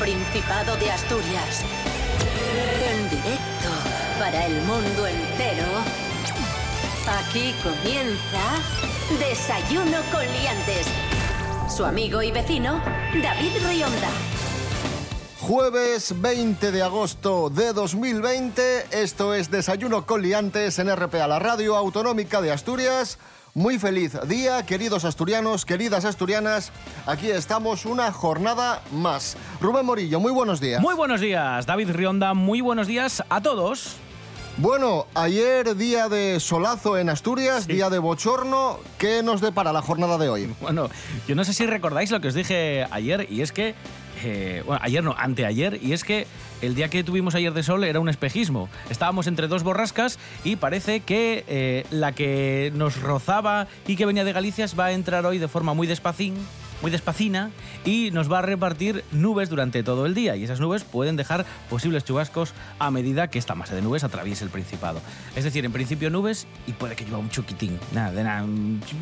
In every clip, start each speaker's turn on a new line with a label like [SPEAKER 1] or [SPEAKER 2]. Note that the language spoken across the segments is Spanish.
[SPEAKER 1] Principado de Asturias. En directo para el mundo entero. Aquí comienza Desayuno con Liantes. Su amigo y vecino, David Rionda.
[SPEAKER 2] Jueves 20 de agosto de 2020, esto es Desayuno con Liantes en RPA, la radio autonómica de Asturias. Muy feliz día, queridos asturianos, queridas asturianas. Aquí estamos una jornada más. Rubén Morillo, muy buenos días.
[SPEAKER 3] Muy buenos días, David Rionda, muy buenos días a todos.
[SPEAKER 2] Bueno, ayer día de solazo en Asturias, día de bochorno. ¿Qué nos depara la jornada de hoy?
[SPEAKER 3] Bueno, yo no sé si recordáis lo que os dije ayer, y es que eh, bueno, ayer no, anteayer, y es que el día que tuvimos ayer de sol era un espejismo. Estábamos entre dos borrascas y parece que eh, la que nos rozaba y que venía de Galicia va a entrar hoy de forma muy despacín muy despacina y nos va a repartir nubes durante todo el día y esas nubes pueden dejar posibles chubascos a medida que esta masa de nubes atraviese el Principado. Es decir, en principio nubes y puede que llueva un chuquitín. Nada, de nada.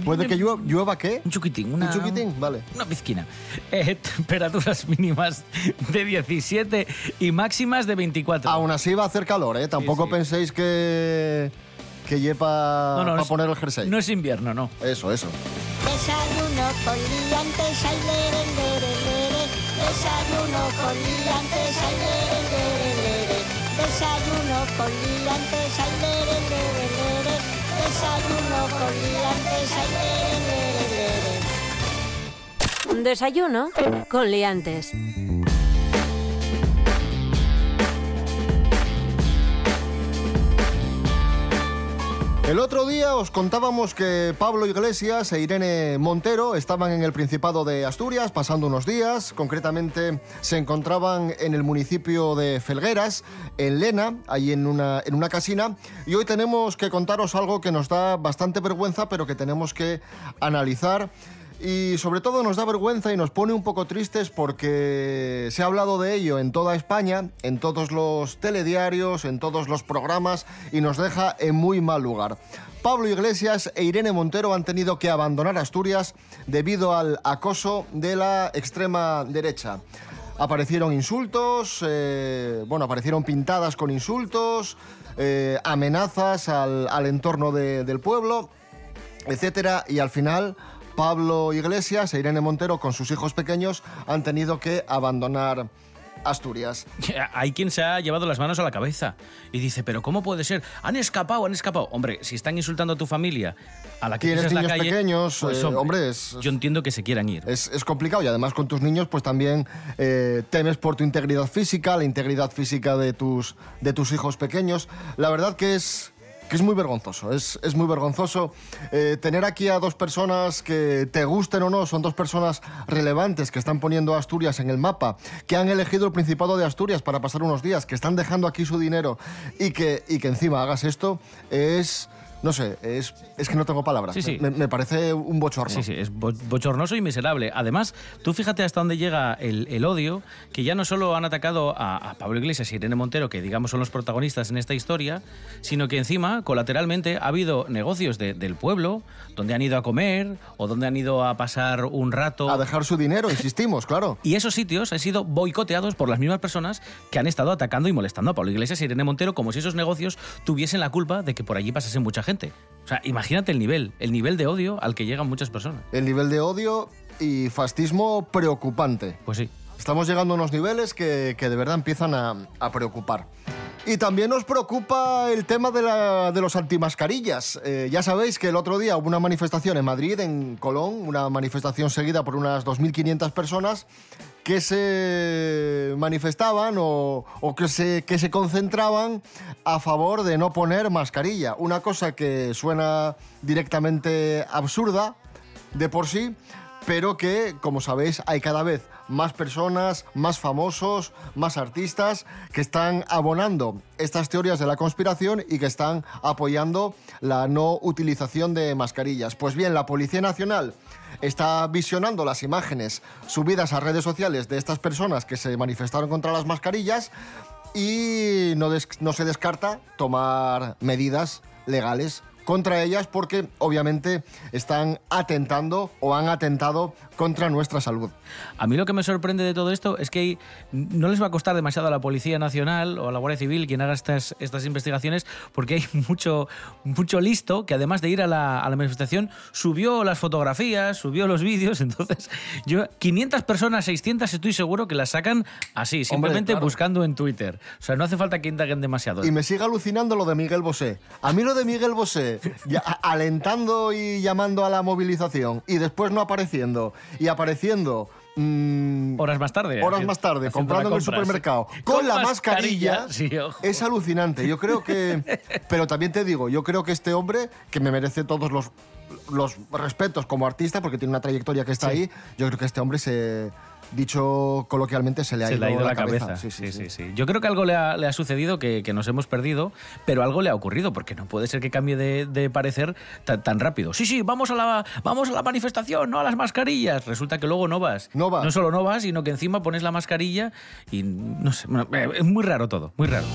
[SPEAKER 2] ¿Puede que llueva, llueva qué?
[SPEAKER 3] Un chuquitín. Una,
[SPEAKER 2] un chuquitín, vale.
[SPEAKER 3] Una pizquina. Eh, temperaturas mínimas de 17 y máximas de 24.
[SPEAKER 2] Aún así va a hacer calor, ¿eh? Tampoco
[SPEAKER 3] sí.
[SPEAKER 2] penséis que que lleva
[SPEAKER 3] no, no,
[SPEAKER 2] para poner el jersey.
[SPEAKER 3] No es invierno, no.
[SPEAKER 2] Eso, eso.
[SPEAKER 4] Desayuno con liantes, ay, lere, lere, lere. Desayuno con liantes, ay, lere, lere, lere. Desayuno con liantes, ay, lere, lere, lere. Desayuno con liantes, ay, lere, lere, lere.
[SPEAKER 1] Desayuno con liantes.
[SPEAKER 2] El otro día os contábamos que Pablo Iglesias e Irene Montero estaban en el Principado de Asturias pasando unos días. Concretamente se encontraban en el municipio de Felgueras, en Lena, ahí en una, en una casina. Y hoy tenemos que contaros algo que nos da bastante vergüenza, pero que tenemos que analizar y sobre todo nos da vergüenza y nos pone un poco tristes porque se ha hablado de ello en toda España, en todos los telediarios, en todos los programas y nos deja en muy mal lugar. Pablo Iglesias e Irene Montero han tenido que abandonar Asturias debido al acoso de la extrema derecha. Aparecieron insultos, eh, bueno, aparecieron pintadas con insultos, eh, amenazas al, entorno de, del pueblo, etcétera, y al final Pablo Iglesias e Irene Montero con sus hijos pequeños han tenido que abandonar Asturias.
[SPEAKER 3] Hay quien se ha llevado las manos a la cabeza y dice, pero ¿cómo puede ser? Han escapado, han escapado. Hombre, si están insultando a tu familia, a la que
[SPEAKER 2] tienes niños
[SPEAKER 3] la calle,
[SPEAKER 2] pequeños,
[SPEAKER 3] pues,
[SPEAKER 2] eh,
[SPEAKER 3] hombre,
[SPEAKER 2] hombre, es,
[SPEAKER 3] yo entiendo que se quieran ir.
[SPEAKER 2] Es, es, complicado y además con tus niños pues también eh, temes por tu integridad física, la integridad física de tus, de tus hijos pequeños. La verdad que es que es muy vergonzoso, es, es muy vergonzoso eh, tener aquí a dos personas que te gusten o no, son dos personas relevantes que están poniendo a Asturias en el mapa, que han elegido el Principado de Asturias para pasar unos días, que están dejando aquí su dinero y que, y que encima hagas esto, es... No sé, es, es que no tengo palabras.
[SPEAKER 3] Sí, sí.
[SPEAKER 2] Me, me, parece un bochorno.
[SPEAKER 3] Sí, sí, es bo bochornoso y miserable. Además, tú fíjate hasta dónde llega el, el odio, que ya no solo han atacado a, a, Pablo Iglesias y Irene Montero, que digamos son los protagonistas en esta historia, sino que encima, colateralmente, ha habido negocios de, del pueblo donde han ido a comer o donde han ido a pasar un rato.
[SPEAKER 2] A dejar su dinero, insistimos, claro.
[SPEAKER 3] Y esos sitios han sido boicoteados por las mismas personas que han estado atacando y molestando a Pablo Iglesias y Irene Montero, como si esos negocios tuviesen la culpa de que por allí pasase mucha gente gente. O sea, imagínate el nivel, el nivel de odio al que llegan muchas personas.
[SPEAKER 2] El nivel de odio y fascismo preocupante.
[SPEAKER 3] Pues sí.
[SPEAKER 2] Estamos llegando a unos niveles que, que de verdad empiezan a, a, preocupar. Y también nos preocupa el tema de, la, de los antimascarillas. Eh, ya sabéis que el otro día hubo una manifestación en Madrid, en Colón, una manifestación seguida por unas 2.500 personas que se manifestaban o, que, se, que se concentraban a favor de no poner mascarilla. Una cosa que suena directamente absurda de por sí, pero que, como sabéis, hay cada vez más personas, más famosos, más artistas que están abonando estas teorías de la conspiración y que están apoyando la no utilización de mascarillas. Pues bien, la Policía Nacional está visionando las imágenes subidas a redes sociales de estas personas que se manifestaron contra las mascarillas y no, se descarta tomar medidas legales contra ellas porque obviamente están atentando o han atentado contra nuestra salud.
[SPEAKER 3] A mí lo que me sorprende de todo esto es que no les va a costar demasiado a la Policía Nacional o a la Guardia Civil quien haga estas, estas investigaciones porque hay mucho, mucho listo que además de ir a la, a la manifestación subió las fotografías, subió los vídeos, entonces yo 500 personas, 600 estoy seguro que las sacan así, simplemente
[SPEAKER 2] claro.
[SPEAKER 3] buscando en Twitter. O sea, no hace falta que indaguen demasiado.
[SPEAKER 2] Y me sigue alucinando lo de Miguel Bosé. A mí lo de Miguel Bosé, ya- alentando y llamando a la movilización y después no apareciendo y apareciendo mm,
[SPEAKER 3] Horas más tarde.
[SPEAKER 2] horas más tarde comprando en el supermercado con, la mascarilla,
[SPEAKER 3] sí, ojo.
[SPEAKER 2] es alucinante. Yo creo que, pero también te digo, yo creo que este hombre que me merece todos los los respetos como artista porque tiene una trayectoria que está
[SPEAKER 3] Sí.
[SPEAKER 2] ahí. Yo creo que este hombre se dicho coloquialmente se le ha,
[SPEAKER 3] Se
[SPEAKER 2] ido,
[SPEAKER 3] le ha ido la,
[SPEAKER 2] cabeza.
[SPEAKER 3] cabeza.
[SPEAKER 2] Sí, sí, sí.
[SPEAKER 3] sí. Yo creo que algo le ha, le ha sucedido que, que nos hemos perdido, pero algo le ha ocurrido, porque no puede ser que cambie de, de parecer tan, tan rápido. Sí, sí, vamos a, la, vamos a la manifestación, no a las mascarillas. Resulta que luego no vas.
[SPEAKER 2] No vas.
[SPEAKER 3] No solo no vas, sino que encima pones la mascarilla y no sé. eh, es muy raro todo, muy raro.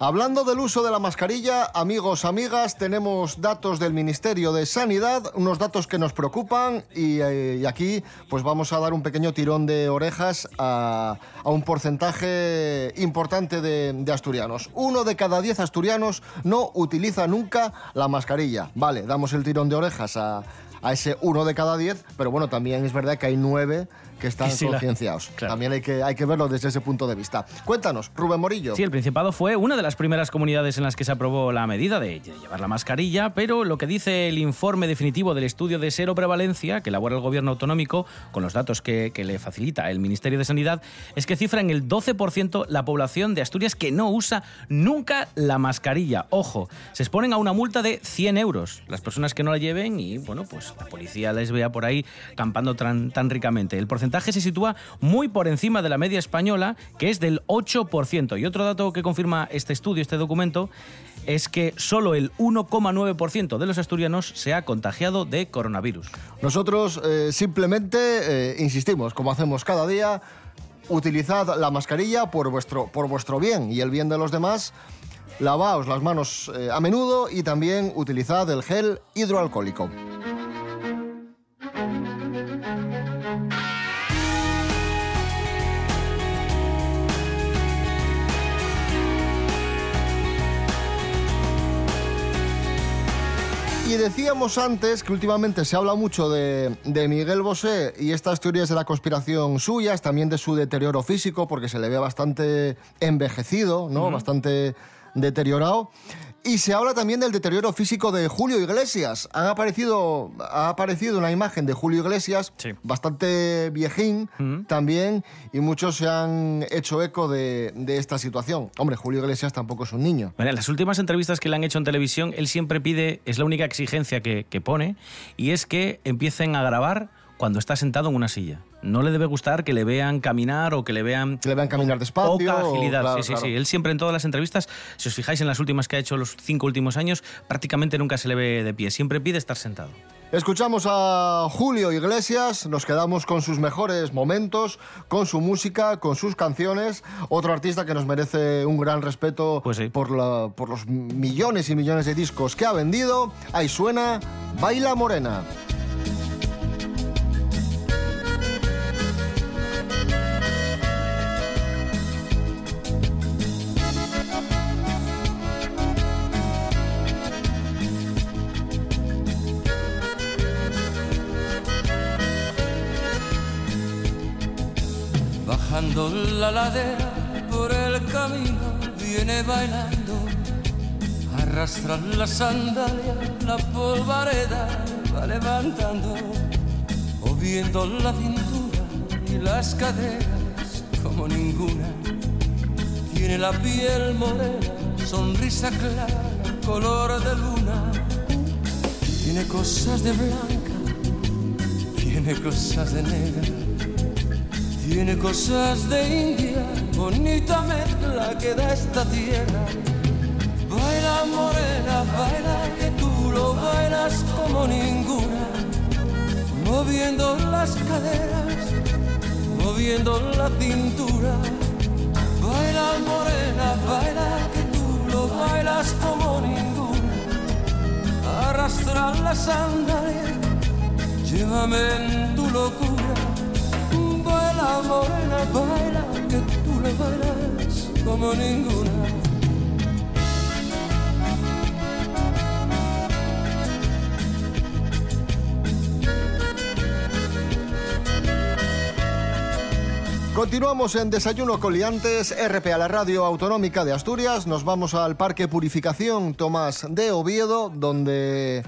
[SPEAKER 2] Hablando del uso de la mascarilla, amigos, amigas, tenemos datos del Ministerio de Sanidad, unos datos que nos preocupan y, eh, y aquí pues vamos a dar un pequeño tirón de orejas a, a un porcentaje importante de, de asturianos. Uno de cada diez asturianos no utiliza nunca la mascarilla. Vale, damos el tirón de orejas a, a ese uno de cada diez, pero bueno, también es verdad que hay nueve que están
[SPEAKER 3] Que sí la-
[SPEAKER 2] concienciados.
[SPEAKER 3] claro.
[SPEAKER 2] También hay que, hay que verlo desde ese punto de vista. Cuéntanos, Rubén Morillo.
[SPEAKER 3] Sí, el Principado fue una de las primeras comunidades en las que se aprobó la medida de llevar la mascarilla, pero lo que dice el informe definitivo del estudio de seroprevalencia que elabora el gobierno autonómico, con los datos que, que le facilita el Ministerio de Sanidad, es que cifra en el 12% la población de Asturias que no usa nunca la mascarilla. Ojo, se exponen a una multa de 100 euros las personas que no la lleven y, bueno, pues la policía les vea por ahí campando tan, tan ricamente. El porcentaje se sitúa muy por encima de la media española, que es del 8%. Y otro dato que confirma este estudio, este documento, es que solo el 1,9% de los asturianos se ha contagiado de coronavirus.
[SPEAKER 2] Nosotros eh, simplemente eh, insistimos, como hacemos cada día, utilizad la mascarilla por vuestro, por vuestro bien y el bien de los demás. Lavaos las manos eh, a menudo y también utilizad el gel hidroalcohólico. Y decíamos antes que últimamente se habla mucho de, de Miguel Bosé y estas teorías de la conspiración suyas, también de su deterioro físico, porque se le ve bastante envejecido, ¿no? Bastante deteriorado. Y se habla también del deterioro físico de Julio Iglesias. Han aparecido, ha aparecido una imagen de Julio Iglesias,
[SPEAKER 3] Sí.
[SPEAKER 2] bastante viejín
[SPEAKER 3] Ujú.
[SPEAKER 2] también, y muchos se han hecho eco de, de esta situación. Hombre, Julio Iglesias tampoco es un niño.
[SPEAKER 3] Mira, en las últimas entrevistas que le han hecho en televisión, él siempre pide, es la única exigencia que, que pone, y es que empiecen a grabar cuando está sentado en una silla. No le debe gustar que le vean caminar o que le vean
[SPEAKER 2] Que le vean caminar despacio.
[SPEAKER 3] Poca
[SPEAKER 2] o-
[SPEAKER 3] agilidad,
[SPEAKER 2] claro,
[SPEAKER 3] sí, sí,
[SPEAKER 2] claro.
[SPEAKER 3] sí. Él siempre en todas las entrevistas, si os fijáis en las últimas que ha hecho los cinco últimos años, prácticamente nunca se le ve de pie. Siempre pide estar sentado.
[SPEAKER 2] Escuchamos a Julio Iglesias, nos quedamos con sus mejores momentos, con su música, con sus canciones. Otro artista que nos merece un gran respeto
[SPEAKER 3] Pues sí.
[SPEAKER 2] por, la- por los millones y millones de discos que ha vendido. Ahí suena Baila Morena.
[SPEAKER 5] Bajando la ladera por el camino viene bailando, arrastra la sandalia, la polvareda va levantando, moviendo la cintura y las caderas como ninguna. Tiene la piel morena, sonrisa clara, color de luna. Tiene cosas de blanca, tiene cosas de negra. Tiene cosas de India, bonita mezcla que da esta tierra. Baila morena, baila que tú lo bailas como ninguna, moviendo las caderas, moviendo la cintura. Baila morena, baila que tú lo bailas como ninguna, arrastra la sandalia, llévame en tu baila que tú bailas como.
[SPEAKER 2] Continuamos en Desayuno Coliantes, RP a la Radio Autonómica de Asturias. Nos vamos al Parque Purificación Tomás de Oviedo, donde,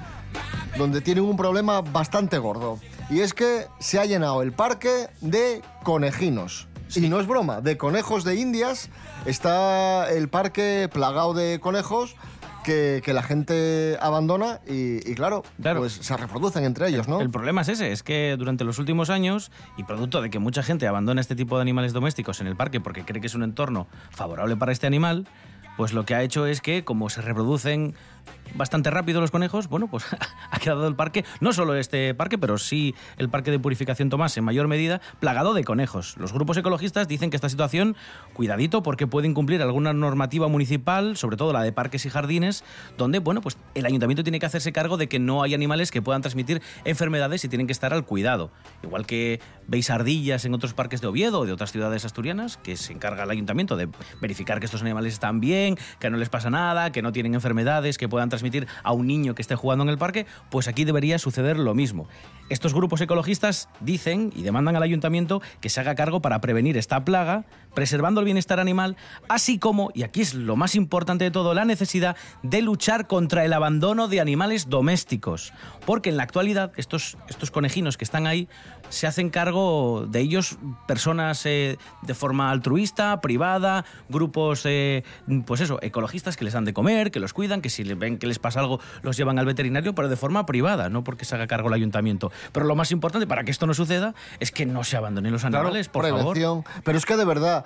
[SPEAKER 2] donde tienen un problema bastante gordo. Y es que se ha llenado el parque de conejinos. Y no es broma, de conejos de Indias. Está el parque plagado de conejos que, que la gente abandona y, y claro,
[SPEAKER 3] Claro.
[SPEAKER 2] pues se reproducen entre ellos, ¿no?
[SPEAKER 3] El problema es ese, es que durante los últimos años, y producto de que mucha gente abandona este tipo de animales domésticos en el parque porque cree que es un entorno favorable para este animal, pues lo que ha hecho es que, como se reproducen bastante rápido los conejos, bueno, pues ha quedado el parque, no solo este parque, pero sí el parque de purificación Tomás en mayor medida, plagado de conejos. Los grupos ecologistas dicen que esta situación, cuidadito, porque puede incumplir alguna normativa municipal, sobre todo la de parques y jardines, donde, bueno, pues el ayuntamiento tiene que hacerse cargo de que no hay animales que puedan transmitir enfermedades y tienen que estar al cuidado. Igual que veis ardillas en otros parques de Oviedo o de otras ciudades asturianas, que se encarga el ayuntamiento de verificar que estos animales están bien, que no les pasa nada, que no tienen enfermedades, que puedan transmitir a un niño que esté jugando en el parque, pues aquí debería suceder lo mismo. Estos grupos ecologistas dicen y demandan al ayuntamiento que se haga cargo para prevenir esta plaga, preservando el bienestar animal, así como, y aquí es lo más importante de todo, la necesidad de luchar contra el abandono de animales domésticos. Porque en la actualidad estos, estos conejinos que están ahí se hacen cargo de ellos personas eh, de forma altruista, privada, grupos, eh, pues eso, ecologistas que les dan de comer, que los cuidan, que si ven que les pasa algo los llevan al veterinario, pero de forma privada, no porque se haga cargo el ayuntamiento. Pero lo más importante para que esto no suceda es que no se abandonen los
[SPEAKER 2] Claro,
[SPEAKER 3] animales, por favor.
[SPEAKER 2] prevención. Pero es que de verdad,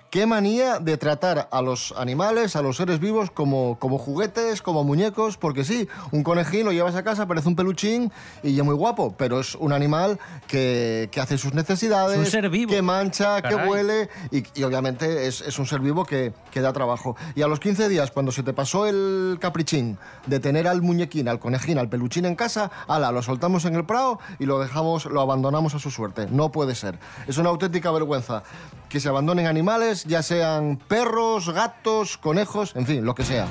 [SPEAKER 2] qué manía de tratar a los animales, a los seres vivos, como, como juguetes, como muñecos, porque sí, un conejín lo llevas a casa, parece un peluchín y ya muy guapo, pero es un animal que, que hace sus necesidades,
[SPEAKER 3] Es un ser vivo.
[SPEAKER 2] que mancha, que
[SPEAKER 3] Caray.
[SPEAKER 2] huele y, y obviamente es, es un ser vivo que, que da trabajo. Y a los 15 días, cuando se te pasó el caprichín de tener al muñequín, al conejín, al peluchín en casa, ala, lo soltamos en el prado y lo dejamos, lo abandonamos a su suerte. No puede ser. Es una auténtica vergüenza que se abandonen animales, ya sean perros, gatos, conejos, en fin, lo que sea.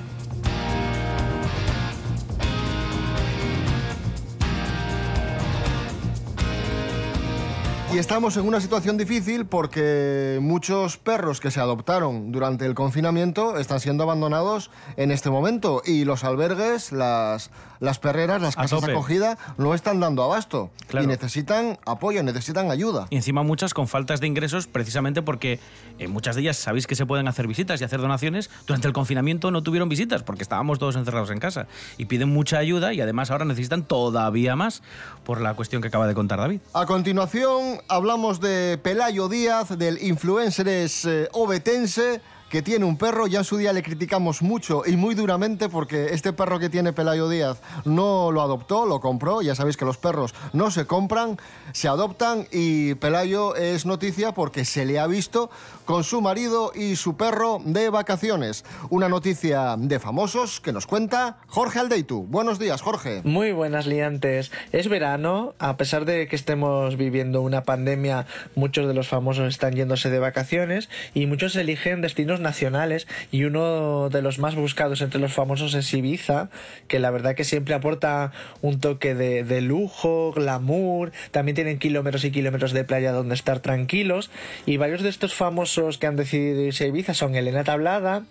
[SPEAKER 2] Y estamos en una situación difícil porque muchos perros que se adoptaron durante el confinamiento están siendo abandonados en este momento y los albergues, las, las perreras, las casas de acogida no están dando abasto
[SPEAKER 3] Claro.
[SPEAKER 2] y necesitan apoyo, necesitan ayuda.
[SPEAKER 3] Y encima muchas con faltas de ingresos precisamente porque en muchas de ellas sabéis que se pueden hacer visitas y hacer donaciones. Durante el confinamiento no tuvieron visitas porque estábamos todos encerrados en casa y piden mucha ayuda y además ahora necesitan todavía más por la cuestión que acaba de contar David.
[SPEAKER 2] A continuación hablamos de Pelayo Díaz, del influencer eh, obetense que tiene un perro, ya en su día le criticamos mucho y muy duramente porque este perro que tiene Pelayo Díaz no lo adoptó, lo compró, ya sabéis que los perros no se compran, se adoptan y Pelayo es noticia porque se le ha visto con su marido y su perro de vacaciones. Una noticia de famosos que nos cuenta Jorge Aldeitu. Buenos días, Jorge.
[SPEAKER 6] Muy buenas liantes. Es verano, a pesar de que estemos viviendo una pandemia, muchos de los famosos están yéndose de vacaciones y muchos eligen destinos nacionales y uno de los más buscados entre los famosos es Ibiza, que la verdad que siempre aporta un toque de, de lujo, glamour, también tienen kilómetros y kilómetros de playa donde estar tranquilos y varios de estos famosos que han decidido irse a Ibiza son Elena Tablada,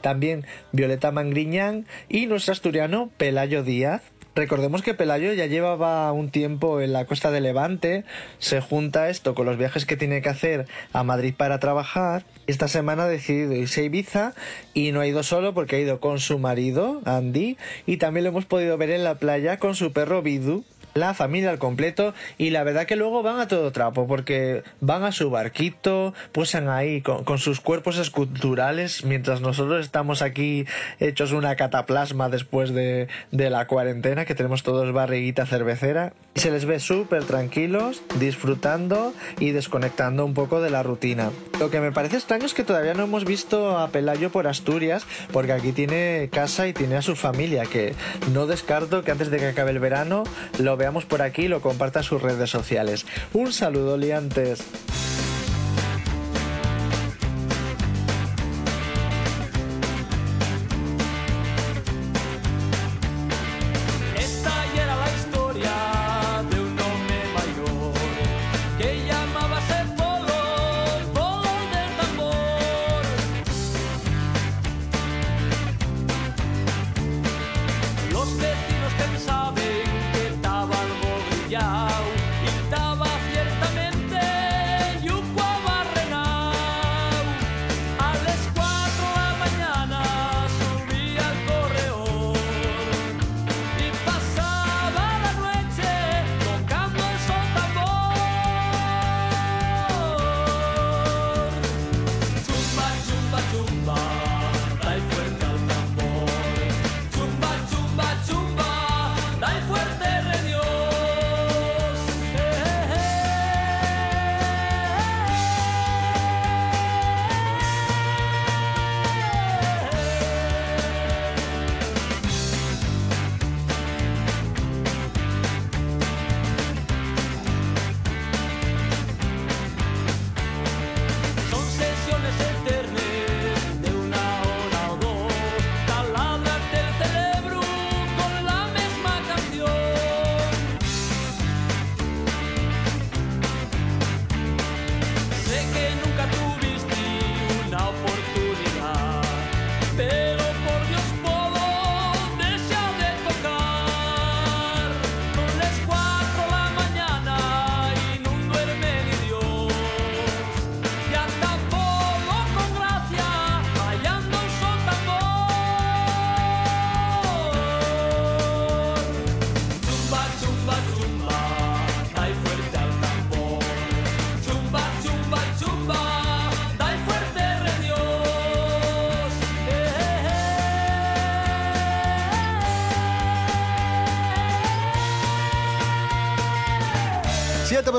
[SPEAKER 6] también Violeta Mangriñán y nuestro asturiano Pelayo Díaz. Recordemos que Pelayo ya llevaba un tiempo en la costa de Levante, se junta esto con los viajes que tiene que hacer a Madrid para trabajar. Esta semana ha decidido irse a Ibiza y no ha ido solo porque ha ido con su marido, Andy, y también lo hemos podido ver en la playa con su perro Bidu.
[SPEAKER 7] La familia al completo y la verdad que luego van a todo trapo porque van a su barquito, puesan ahí con, sus cuerpos esculturales mientras nosotros estamos aquí hechos una cataplasma después de, de la cuarentena que tenemos todos barriguita cervecera se les ve súper tranquilos, disfrutando y desconectando un poco de la rutina. Lo que me parece extraño es que todavía no hemos visto a Pelayo por Asturias porque aquí tiene casa y tiene a su familia que no descarto que antes de que acabe el verano lo por aquí y lo comparta en sus redes sociales. Un saludo, liantes.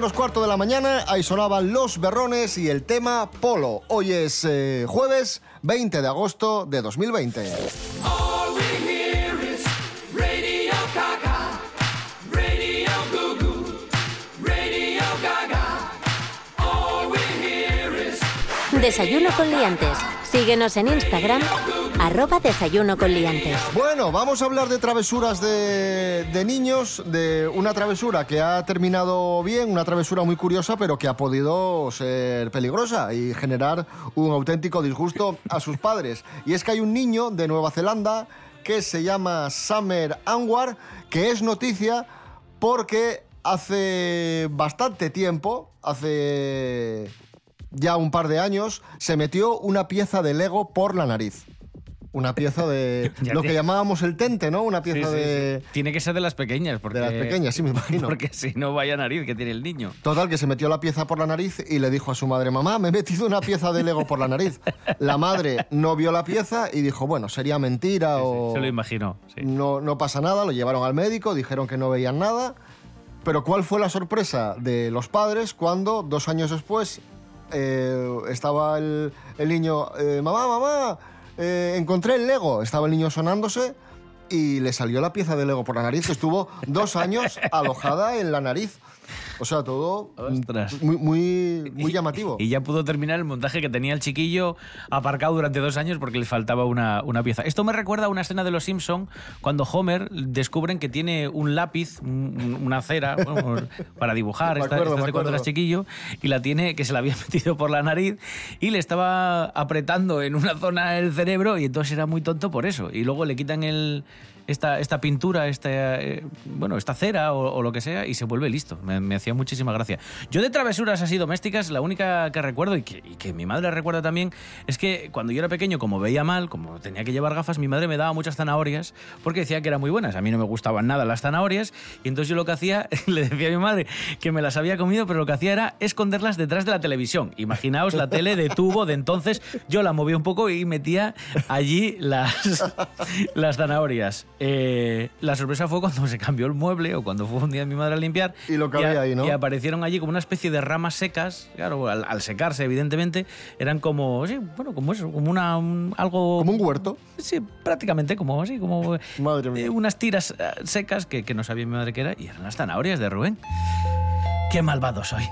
[SPEAKER 2] Menos cuarto de la mañana, ahí sonaban Los Berrones y el tema Polo. Hoy es eh, jueves 20 de agosto de 2020.
[SPEAKER 5] All we hear is Radio Gaga, Radio Goo Goo, Radio Gaga. All we hear is
[SPEAKER 1] Desayuno con liantes. Síguenos en Instagram, arroba desayuno con liantes.
[SPEAKER 2] Bueno, vamos a hablar de travesuras de, de niños, de una travesura que ha terminado bien, una travesura muy curiosa, pero que ha podido ser peligrosa y generar un auténtico disgusto a sus padres. Y es que hay un niño de Nueva Zelanda que se llama Summer Anwar, que es noticia porque hace bastante tiempo, hace ya un par de años, se metió una pieza de Lego por la nariz. Una pieza de lo que llamábamos el tente, ¿no? Una pieza
[SPEAKER 3] sí,
[SPEAKER 2] de...
[SPEAKER 3] sí. Tiene que ser de las pequeñas, porque...
[SPEAKER 2] De las pequeñas, sí, me imagino.
[SPEAKER 3] Porque si no, vaya nariz que tiene el niño.
[SPEAKER 2] Total, que se metió la pieza por la nariz y le dijo a su madre, mamá, me he metido una pieza de Lego por la nariz. La madre no vio la pieza y dijo, bueno, sería mentira o...
[SPEAKER 3] Se lo imagino. sí.
[SPEAKER 2] No, no pasa nada, lo llevaron al médico, dijeron que no veían nada. Pero ¿cuál fue la sorpresa de los padres cuando dos años después eh, estaba el, el niño, eh, mamá, mamá, eh, encontré el Lego, estaba el niño sonándose y le salió la pieza de Lego por la nariz, estuvo dos años alojada en la nariz. O sea, todo
[SPEAKER 3] Ostras.
[SPEAKER 2] muy, muy, muy llamativo.
[SPEAKER 3] Y ya pudo terminar el montaje que tenía el chiquillo aparcado durante dos años porque le faltaba una, una pieza. Esto me recuerda a una escena de Los Simpson cuando Homer descubren que tiene un lápiz, un- una cera bueno, para dibujar, esta-
[SPEAKER 2] acuerdo,
[SPEAKER 3] de cuando eras chiquillo, y la tiene que se la había metido por la nariz y le estaba apretando en una zona el cerebro y entonces era muy tonto por eso. Y luego le quitan el, esta, esta pintura, esta, eh, bueno, esta cera o, lo que sea y se vuelve listo. Me, me hacía muchísima gracia. Yo de travesuras así domésticas, la única que recuerdo y que, y que mi madre recuerda también es que cuando yo era pequeño, como veía mal, como tenía que llevar gafas, mi madre me daba muchas zanahorias porque decía que eran muy buenas. A mí no me gustaban nada las zanahorias y entonces yo lo que hacía, le decía a mi madre que me las había comido, pero lo que hacía era esconderlas detrás de la televisión. Imaginaos la tele de tubo de entonces, yo la movía un poco y metía allí las, las zanahorias. Eh, la sorpresa fue cuando se cambió el mueble o cuando fue un día mi madre a limpiar.
[SPEAKER 2] Y lo que
[SPEAKER 3] a-
[SPEAKER 2] había ahí, ¿no?
[SPEAKER 3] y aparecieron allí como una especie de ramas secas. Claro, al, al secarse, evidentemente, eran como, sí, bueno, como eso, como una, un- algo...
[SPEAKER 2] Como un huerto.
[SPEAKER 3] Sí, prácticamente como así, como
[SPEAKER 2] Madre mía.
[SPEAKER 3] eh, unas tiras eh, secas que, que no sabía mi madre qué era y eran las zanahorias de Rubén. Qué malvado soy.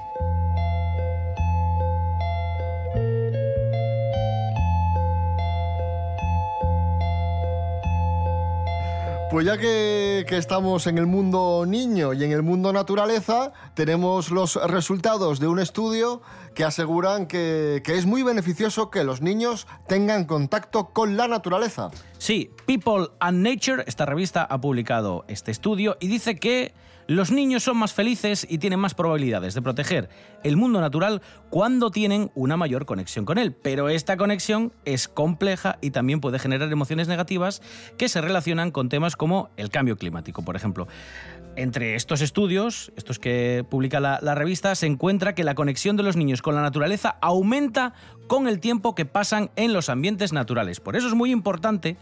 [SPEAKER 2] Pues ya que, estamos en el mundo niño y en el mundo naturaleza, tenemos los resultados de un estudio que aseguran que, que es muy beneficioso que los niños tengan contacto con la naturaleza.
[SPEAKER 3] Sí, People and Nature, esta revista ha publicado este estudio y dice que los niños son más felices y tienen más probabilidades de proteger el mundo natural cuando tienen una mayor conexión con él. Pero esta conexión es compleja y también puede generar emociones negativas que se relacionan con temas como el cambio climático, por ejemplo. Entre estos estudios, estos que publica la, la revista, se encuentra que la conexión de los niños con la naturaleza aumenta con el tiempo que pasan en los ambientes naturales. Por eso es muy importante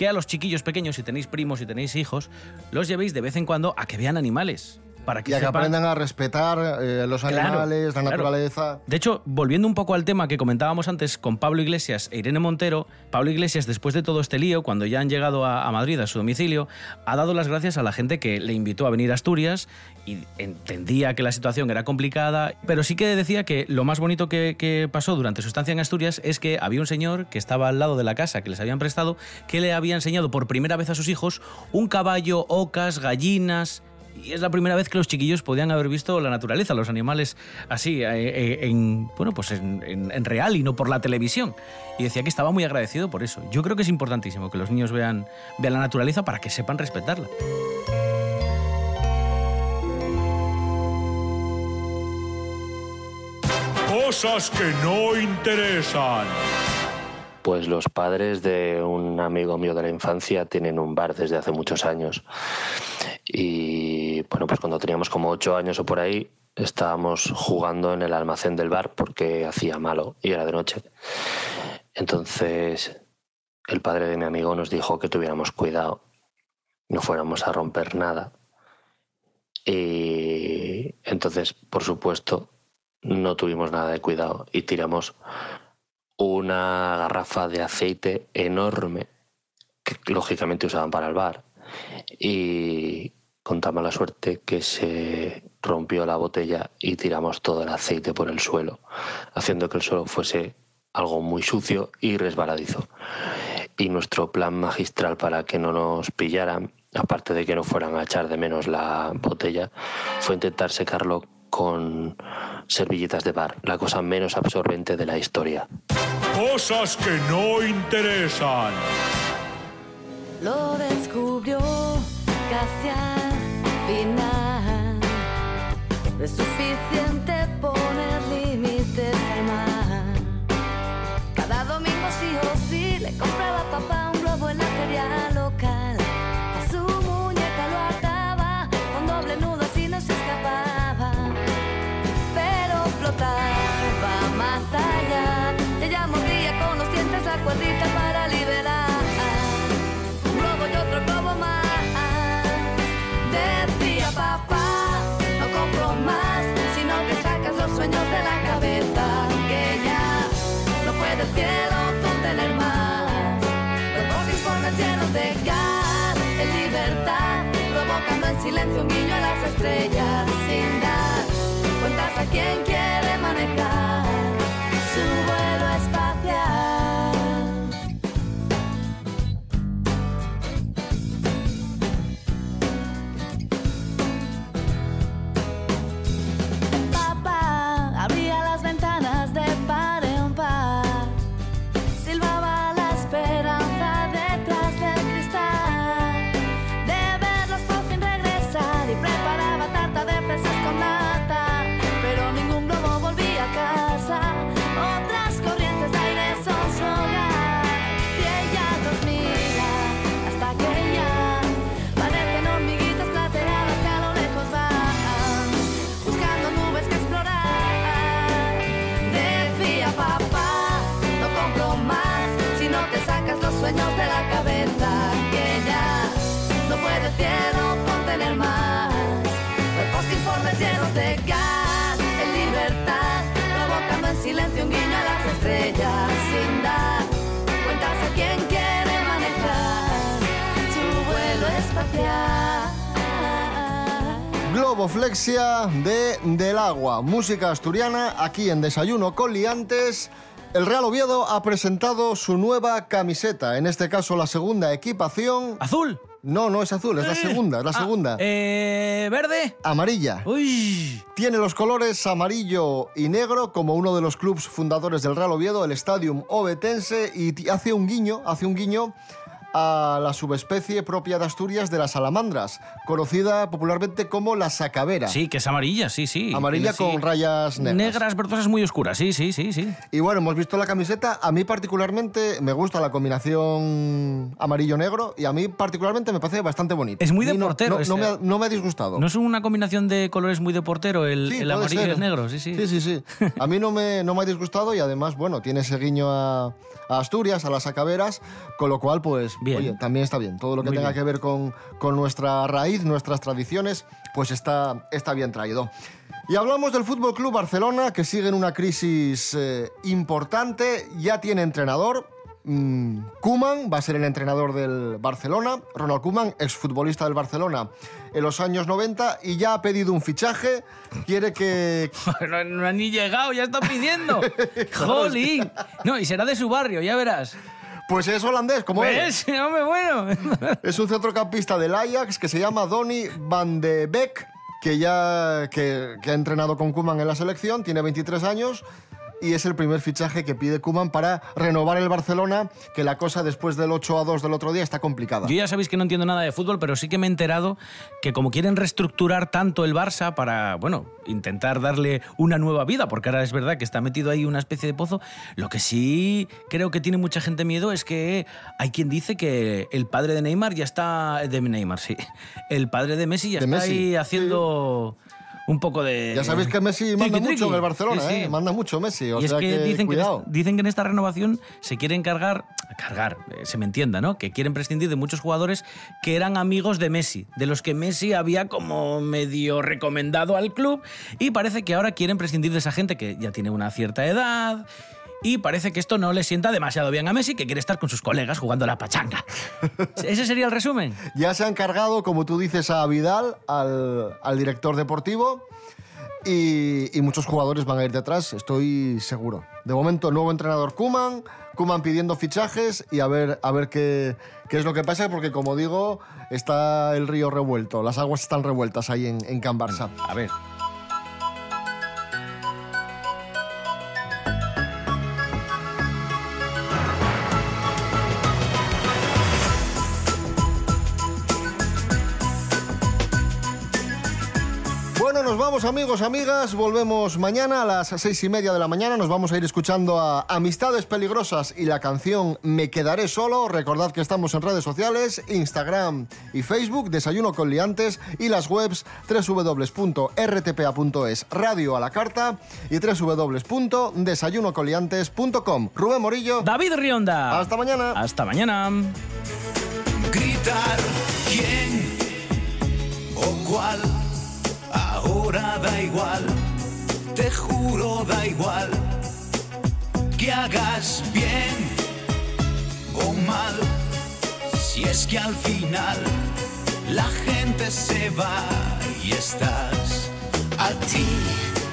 [SPEAKER 3] que a los chiquillos pequeños, si tenéis primos, si tenéis hijos, los llevéis de vez en cuando a que vean animales. Para que
[SPEAKER 2] Y a que aprendan a respetar eh, los
[SPEAKER 3] Claro,
[SPEAKER 2] animales, la
[SPEAKER 3] claro.
[SPEAKER 2] naturaleza.
[SPEAKER 3] De hecho, volviendo un poco al tema que comentábamos antes con Pablo Iglesias e Irene Montero, Pablo Iglesias, después de todo este lío, cuando ya han llegado a, a Madrid, a su domicilio, ha dado las gracias a la gente que le invitó a venir a Asturias y entendía que la situación era complicada, pero sí que decía que lo más bonito que, que pasó durante su estancia en Asturias es que había un señor que estaba al lado de la casa que les habían prestado, que le había enseñado por primera vez a sus hijos un caballo, ocas, gallinas, y es la primera vez que los chiquillos podían haber visto la naturaleza, los animales así, eh, eh, en, bueno, pues en, real y no por la televisión. Y decía que estaba muy agradecido por eso. Yo creo que es importantísimo que los niños vean la naturaleza para que sepan respetarla.
[SPEAKER 8] Cosas que no interesan.
[SPEAKER 9] Pues los padres de un amigo mío de la infancia tienen un bar desde hace muchos años. Y bueno, pues cuando teníamos como ocho años o por ahí, estábamos jugando en el almacén del bar porque hacía malo y era de noche. Entonces, el padre de mi amigo nos dijo que tuviéramos cuidado, no fuéramos a romper nada. Y entonces, por supuesto, no tuvimos nada de cuidado y tiramos una garrafa de aceite enorme que lógicamente usaban para el bar y con tan mala suerte que se rompió la botella y tiramos todo el aceite por el suelo, haciendo que el suelo fuese algo muy sucio y resbaladizo. Y nuestro plan magistral para que no nos pillaran, aparte de que no fueran a echar de menos la botella, fue intentar secarlo con servilletas de bar, la cosa menos absorbente de la historia.
[SPEAKER 8] Cosas que no interesan.
[SPEAKER 10] Lo descubrió casi al final. Es suficiente
[SPEAKER 2] Globoflexia de Del Agua, música asturiana aquí en Desayuno con Liantes. El Real Oviedo ha presentado su nueva camiseta, en este caso la segunda equipación.
[SPEAKER 3] ¿Azul?
[SPEAKER 2] No, no es azul, es la segunda, es la
[SPEAKER 3] Ah,
[SPEAKER 2] segunda.
[SPEAKER 3] eh, ¿Verde?
[SPEAKER 2] Amarilla.
[SPEAKER 3] Uy.
[SPEAKER 2] Tiene los colores amarillo y negro como uno de los clubes fundadores del Real Oviedo, el Stadium Ovetense, y hace un guiño, hace un guiño a la subespecie propia de Asturias de las salamandras, conocida popularmente como la sacavera.
[SPEAKER 3] Sí, que es amarilla, sí, sí.
[SPEAKER 2] Amarilla
[SPEAKER 3] sí,
[SPEAKER 2] con rayas negras.
[SPEAKER 3] Negras, verdosas, muy oscuras, sí, sí, sí, sí.
[SPEAKER 2] Y bueno, hemos visto la camiseta. A mí particularmente me gusta la combinación amarillo-negro y a mí particularmente me parece bastante bonita.
[SPEAKER 3] Es muy de
[SPEAKER 2] no-
[SPEAKER 3] portero
[SPEAKER 2] No, no me ha, no me ha disgustado.
[SPEAKER 3] ¿No es una combinación de colores muy de portero, el,
[SPEAKER 2] Sí,
[SPEAKER 3] el amarillo y
[SPEAKER 2] ser.
[SPEAKER 3] el negro? Sí, sí.
[SPEAKER 2] Sí, sí, sí. A mí no me, no me ha disgustado y además, bueno, tiene ese guiño a, a Asturias, a las acaberas, con lo cual, pues,
[SPEAKER 3] Bien.
[SPEAKER 2] oye, también está bien. Todo lo que
[SPEAKER 3] Muy
[SPEAKER 2] tenga
[SPEAKER 3] bien.
[SPEAKER 2] que ver con, con nuestra raíz, nuestras tradiciones, pues está, está bien traído. Y hablamos del Fútbol Club Barcelona, que sigue en una crisis eh, importante, ya tiene entrenador. Mm, Koeman va a ser el entrenador del Barcelona. Ronald Koeman, exfutbolista del Barcelona en los años 90 y ya ha pedido un fichaje. Quiere que,
[SPEAKER 3] no, no ha ni llegado, ya está pidiendo. ¡Jolín! No, y será de su barrio, ya verás.
[SPEAKER 2] Pues es holandés.
[SPEAKER 3] Hombre, bueno.
[SPEAKER 2] Es un centrocampista del Ajax que se llama Donny van de Beek, que ya que, que ha entrenado con Koeman en la selección, tiene 23 años y es el primer fichaje que pide Koeman para renovar el Barcelona, que la cosa después del 8 a 2 del otro día está complicada.
[SPEAKER 3] Yo ya sabéis que no entiendo nada de fútbol, pero sí que me he enterado que como quieren reestructurar tanto el Barça para, bueno, intentar darle una nueva vida, porque ahora es verdad que está metido ahí una especie de pozo, lo que sí creo que tiene mucha gente miedo es que hay quien dice que el padre de Neymar ya está... De Neymar, sí. El padre de Messi ya
[SPEAKER 2] De
[SPEAKER 3] está
[SPEAKER 2] Messi,
[SPEAKER 3] ahí haciendo un poco de...
[SPEAKER 2] Ya sabéis que Messi manda
[SPEAKER 3] Triqui,
[SPEAKER 2] mucho en el. Barcelona,
[SPEAKER 3] Sí, sí.
[SPEAKER 2] ¿eh? Manda mucho Messi, o
[SPEAKER 3] y es
[SPEAKER 2] sea
[SPEAKER 3] que,
[SPEAKER 2] que,
[SPEAKER 3] dicen, que
[SPEAKER 2] cuidado.
[SPEAKER 3] dicen que en esta renovación se quieren cargar, cargar, eh, se me entienda, ¿no? Que quieren prescindir de muchos jugadores que eran amigos de Messi, de los que Messi había como medio recomendado al club y parece que ahora quieren prescindir de esa gente que ya tiene una cierta edad. Y parece que esto no le sienta demasiado bien a Messi, que quiere estar con sus colegas jugando a la pachanga. ¿Ese sería el resumen?
[SPEAKER 2] Ya se han cargado, como tú dices, a Vidal, al, al director deportivo, y, y muchos jugadores van a ir detrás, estoy seguro. De momento, nuevo entrenador Kuman, Kuman pidiendo fichajes y a ver, a ver qué, qué es lo que pasa, porque como digo, está el río revuelto, las aguas están revueltas ahí en, en Can Barça.
[SPEAKER 3] A ver.
[SPEAKER 2] Nos vamos amigos, amigas, volvemos mañana a las seis y media de la mañana, nos vamos a ir escuchando a Amistades Peligrosas y la canción Me Quedaré Solo. Recordad que estamos en redes sociales, Instagram y Facebook, Desayuno con Liantes y las webs www.rtpa.es, Radio a la Carta y www.desayunocoliantes.com. Rubén Morillo,
[SPEAKER 3] David Rionda.
[SPEAKER 2] hasta mañana.
[SPEAKER 3] Hasta mañana.
[SPEAKER 11] gritar quién o cuál. Ahora da igual, te juro da igual que hagas bien o mal. Si es que al final la gente se va y estás a ti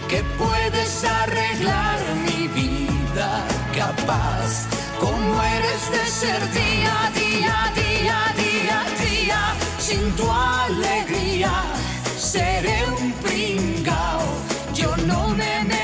[SPEAKER 11] que puedes arreglar mi vida capaz como eres de ser día, día, día, día, día sin tu alegría seré un pringao, yo no me